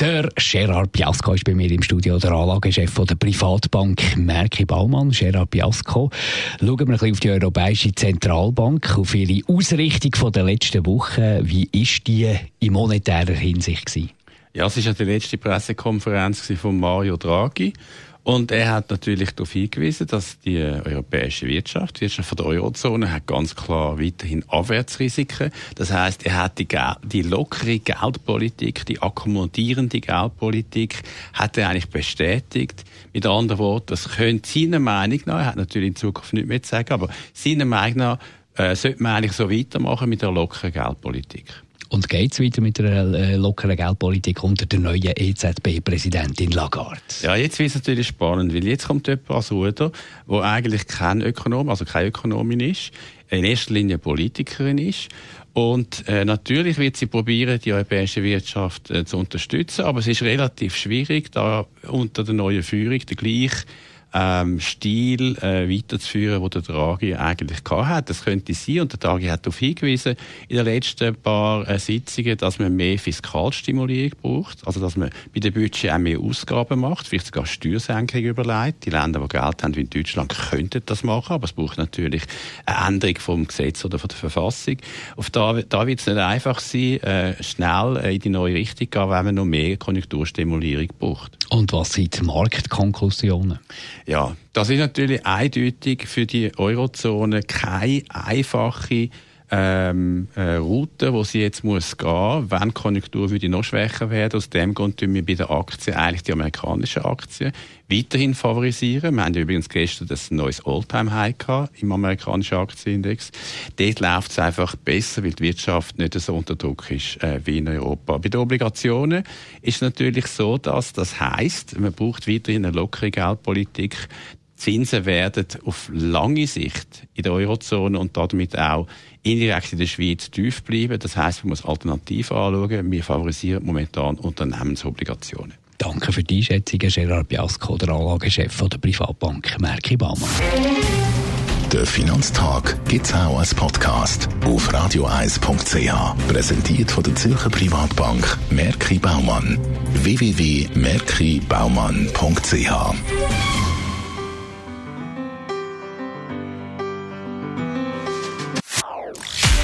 der Gerard Biasco ist bei mir im Studio, der Anlagechef der Privatbank Merki Baumann. Gerard Biasco. Schauen wir ein bisschen auf die Europäische Zentralbank, auf ihre Ausrichtung der letzten Woche. Wie ist die in monetärer Hinsicht gewesen? Ja, es war ja die letzte Pressekonferenz von Mario Draghi. Und er hat natürlich darauf hingewiesen, dass die europäische Wirtschaft, die Wirtschaft der Eurozone, hat ganz klar weiterhin Abwärtsrisiken. Das heißt, er hat die, die lockere Geldpolitik, die akkommodierende Geldpolitik, hat er eigentlich bestätigt. Mit anderen Worten, das könnte seiner Meinung nach, er hat natürlich in Zukunft nicht mehr zu sagen, aber seiner Meinung nach, äh, sollte man eigentlich so weitermachen mit der lockeren Geldpolitik. Und geht es weiter mit einer äh, lockeren Geldpolitik unter der neuen EZB-Präsidentin Lagarde? Ja, jetzt wird es natürlich spannend, weil jetzt kommt jemand als Ruder, der eigentlich kein Ökonom, also keine Ökonomin ist, in erster Linie Politikerin ist. Und äh, natürlich wird sie probieren, die europäische Wirtschaft äh, zu unterstützen, aber es ist relativ schwierig, da unter der neuen Führung der gleiche ähm, Stil äh, weiterzuführen, wo der Draghi eigentlich hat. Das könnte sein, und der Draghi hat darauf hingewiesen, in den letzten paar äh, Sitzungen, dass man mehr Fiskalstimulierung braucht, also dass man bei den Budget auch mehr Ausgaben macht, vielleicht sogar Steuersenkungen überlegt. Die Länder, die Geld haben, wie in Deutschland, könnten das machen, aber es braucht natürlich eine Änderung vom Gesetz oder von der Verfassung. Auf da, da wird es nicht einfach sein, äh, schnell äh, in die neue Richtung gehen, wenn man noch mehr Konjunkturstimulierung braucht. Und was sind die Marktkonklusionen? Ja, das ist natürlich eindeutig für die Eurozone keine einfache ähm, äh, Route, wo sie jetzt muss gehen, wenn die Konjunktur würde noch schwächer werden. Aus dem Grund tun wir bei den Aktien eigentlich die amerikanischen Aktien weiterhin favorisieren. Wir haben übrigens gestern das neues All-Time-High gehabt im amerikanischen Aktienindex. Dort läuft es einfach besser, weil die Wirtschaft nicht so unter Druck ist äh, wie in Europa. Bei den Obligationen ist es natürlich so, dass das heißt, man braucht weiterhin eine lockere Geldpolitik. Zinsen werden auf lange Sicht in der Eurozone und damit auch indirekt in der Schweiz tief bleiben. Das heißt, man muss Alternativen anschauen. Wir favorisieren momentan Unternehmensobligationen. Danke für die Einschätzung, Gerard Biasco, der Anlagechef der Privatbank Merki Baumann. Der Finanztag gibt es auch als Podcast auf radioeis.ch. Präsentiert von der Zürcher Privatbank Merki Baumann. www.merkibaumann.ch